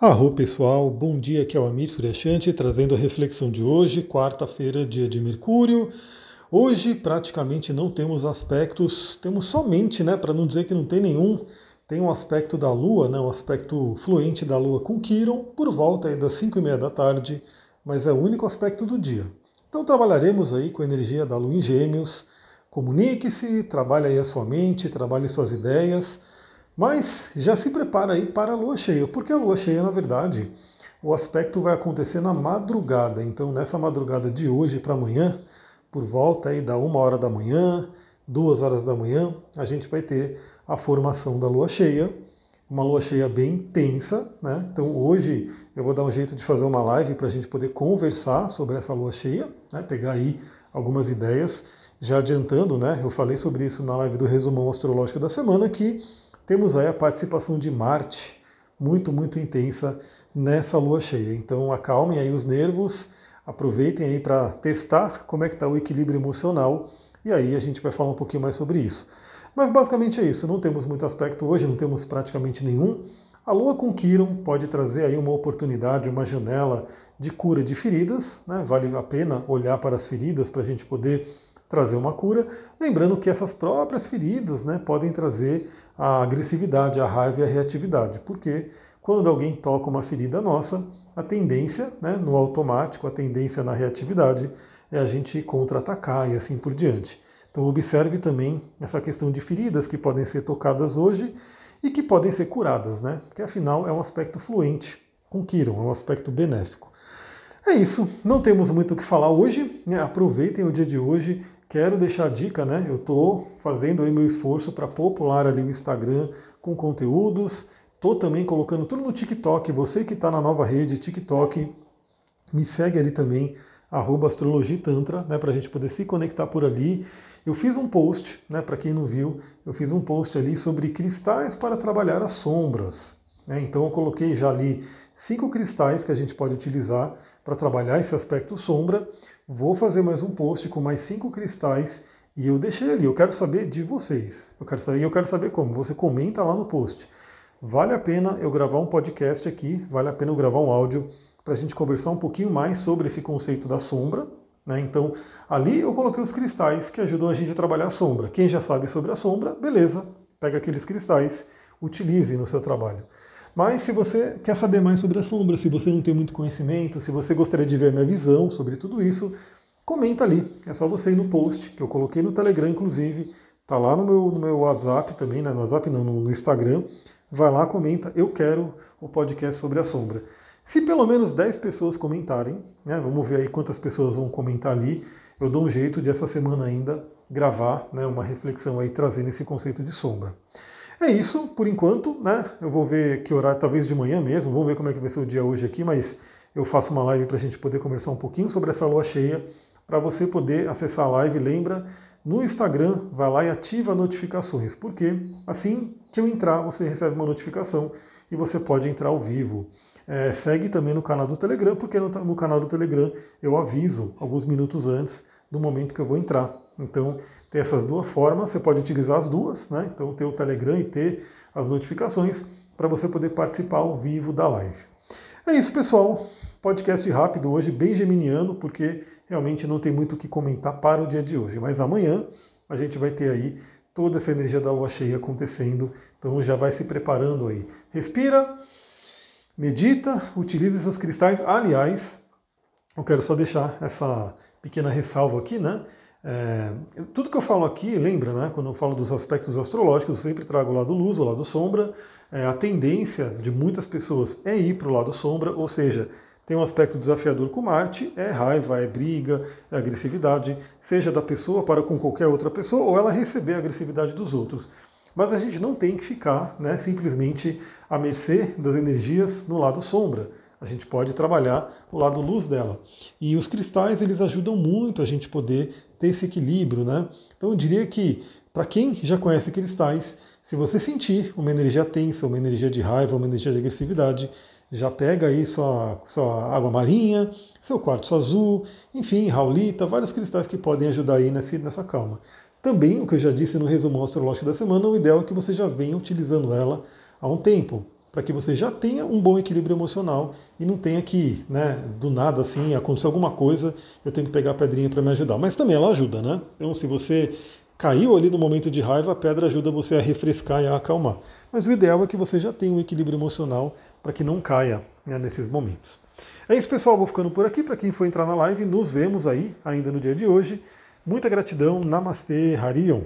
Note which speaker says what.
Speaker 1: Arro pessoal, bom dia, aqui é o Amir Suryashanti trazendo a reflexão de hoje, quarta-feira, dia de Mercúrio. Hoje praticamente não temos aspectos, temos somente, né, para não dizer que não tem nenhum, tem um aspecto da Lua, né, um aspecto fluente da Lua com Quiron, por volta das 5 e meia da tarde, mas é o único aspecto do dia. Então trabalharemos aí com a energia da Lua em Gêmeos, comunique-se, trabalhe aí a sua mente, trabalhe suas ideias, mas já se prepara aí para a lua cheia, porque a lua cheia, na verdade, o aspecto vai acontecer na madrugada. Então, nessa madrugada de hoje para amanhã, por volta aí da uma hora da manhã, duas horas da manhã, a gente vai ter a formação da lua cheia, uma lua cheia bem tensa, né? Então hoje eu vou dar um jeito de fazer uma live para a gente poder conversar sobre essa lua cheia, né? pegar aí algumas ideias. Já adiantando, né? Eu falei sobre isso na live do resumão astrológico da semana que temos aí a participação de Marte muito, muito intensa nessa lua cheia. Então acalmem aí os nervos, aproveitem aí para testar como é que está o equilíbrio emocional e aí a gente vai falar um pouquinho mais sobre isso. Mas basicamente é isso, não temos muito aspecto hoje, não temos praticamente nenhum. A lua com Quiron pode trazer aí uma oportunidade, uma janela de cura de feridas, né? vale a pena olhar para as feridas para a gente poder trazer uma cura, lembrando que essas próprias feridas né, podem trazer a agressividade, a raiva e a reatividade, porque quando alguém toca uma ferida nossa, a tendência, né, no automático, a tendência na reatividade é a gente contra-atacar e assim por diante. Então observe também essa questão de feridas que podem ser tocadas hoje e que podem ser curadas, né? Porque afinal é um aspecto fluente com é um aspecto benéfico. É isso, não temos muito o que falar hoje. Né? Aproveitem o dia de hoje, Quero deixar a dica, né? Eu estou fazendo aí meu esforço para popular ali o Instagram com conteúdos. Estou também colocando tudo no TikTok. Você que está na nova rede TikTok, me segue ali também, astrologitantra, né? Para a gente poder se conectar por ali. Eu fiz um post, né? Para quem não viu, eu fiz um post ali sobre cristais para trabalhar as sombras. Né? Então eu coloquei já ali cinco cristais que a gente pode utilizar para trabalhar esse aspecto sombra. Vou fazer mais um post com mais cinco cristais e eu deixei ali. Eu quero saber de vocês. Eu quero saber, eu quero saber como. Você comenta lá no post. Vale a pena eu gravar um podcast aqui, vale a pena eu gravar um áudio para a gente conversar um pouquinho mais sobre esse conceito da sombra. Né? Então, ali eu coloquei os cristais que ajudam a gente a trabalhar a sombra. Quem já sabe sobre a sombra, beleza, pega aqueles cristais, utilize no seu trabalho. Mas se você quer saber mais sobre a sombra, se você não tem muito conhecimento, se você gostaria de ver minha visão sobre tudo isso, comenta ali. É só você ir no post, que eu coloquei no Telegram, inclusive. Tá lá no meu, no meu WhatsApp também, né? no WhatsApp não, no, no Instagram. Vai lá, comenta, eu quero o podcast sobre a sombra. Se pelo menos 10 pessoas comentarem, né, vamos ver aí quantas pessoas vão comentar ali, eu dou um jeito de essa semana ainda gravar né, uma reflexão aí trazendo esse conceito de sombra. É isso, por enquanto, né? Eu vou ver que horário, talvez de manhã mesmo, vamos ver como é que vai ser o dia hoje aqui, mas eu faço uma live para a gente poder conversar um pouquinho sobre essa lua cheia. Para você poder acessar a live, lembra, no Instagram, vai lá e ativa notificações, porque assim que eu entrar, você recebe uma notificação e você pode entrar ao vivo. É, segue também no canal do Telegram, porque no, no canal do Telegram eu aviso alguns minutos antes do momento que eu vou entrar. Então, tem essas duas formas, você pode utilizar as duas, né? Então, ter o Telegram e ter as notificações para você poder participar ao vivo da live. É isso, pessoal. Podcast rápido hoje, bem geminiano, porque realmente não tem muito o que comentar para o dia de hoje. Mas amanhã a gente vai ter aí toda essa energia da lua cheia acontecendo. Então já vai se preparando aí. Respira, medita, utilize seus cristais. Aliás, eu quero só deixar essa pequena ressalva aqui, né? É, tudo que eu falo aqui, lembra, né? Quando eu falo dos aspectos astrológicos, eu sempre trago o lado luz, o lado sombra. É, a tendência de muitas pessoas é ir para o lado sombra, ou seja, tem um aspecto desafiador com Marte, é raiva, é briga, é agressividade, seja da pessoa para com qualquer outra pessoa, ou ela receber a agressividade dos outros. Mas a gente não tem que ficar né, simplesmente à mercê das energias no lado sombra. A gente pode trabalhar o lado luz dela. E os cristais, eles ajudam muito a gente poder ter esse equilíbrio, né? Então eu diria que, para quem já conhece cristais, se você sentir uma energia tensa, uma energia de raiva, uma energia de agressividade, já pega aí sua, sua água marinha, seu quartzo azul, enfim, raulita, vários cristais que podem ajudar aí nessa, calma. Também, o que eu já disse no resumo astrológico da semana, o ideal é que você já venha utilizando ela há um tempo. Para que você já tenha um bom equilíbrio emocional e não tenha que, né, do nada assim, acontecer alguma coisa, eu tenho que pegar a pedrinha para me ajudar. Mas também ela ajuda, né? Então, se você caiu ali no momento de raiva, a pedra ajuda você a refrescar e a acalmar. Mas o ideal é que você já tenha um equilíbrio emocional para que não caia né, nesses momentos. É isso, pessoal. Vou ficando por aqui. Para quem for entrar na live, nos vemos aí ainda no dia de hoje. Muita gratidão. Namastê, Harion.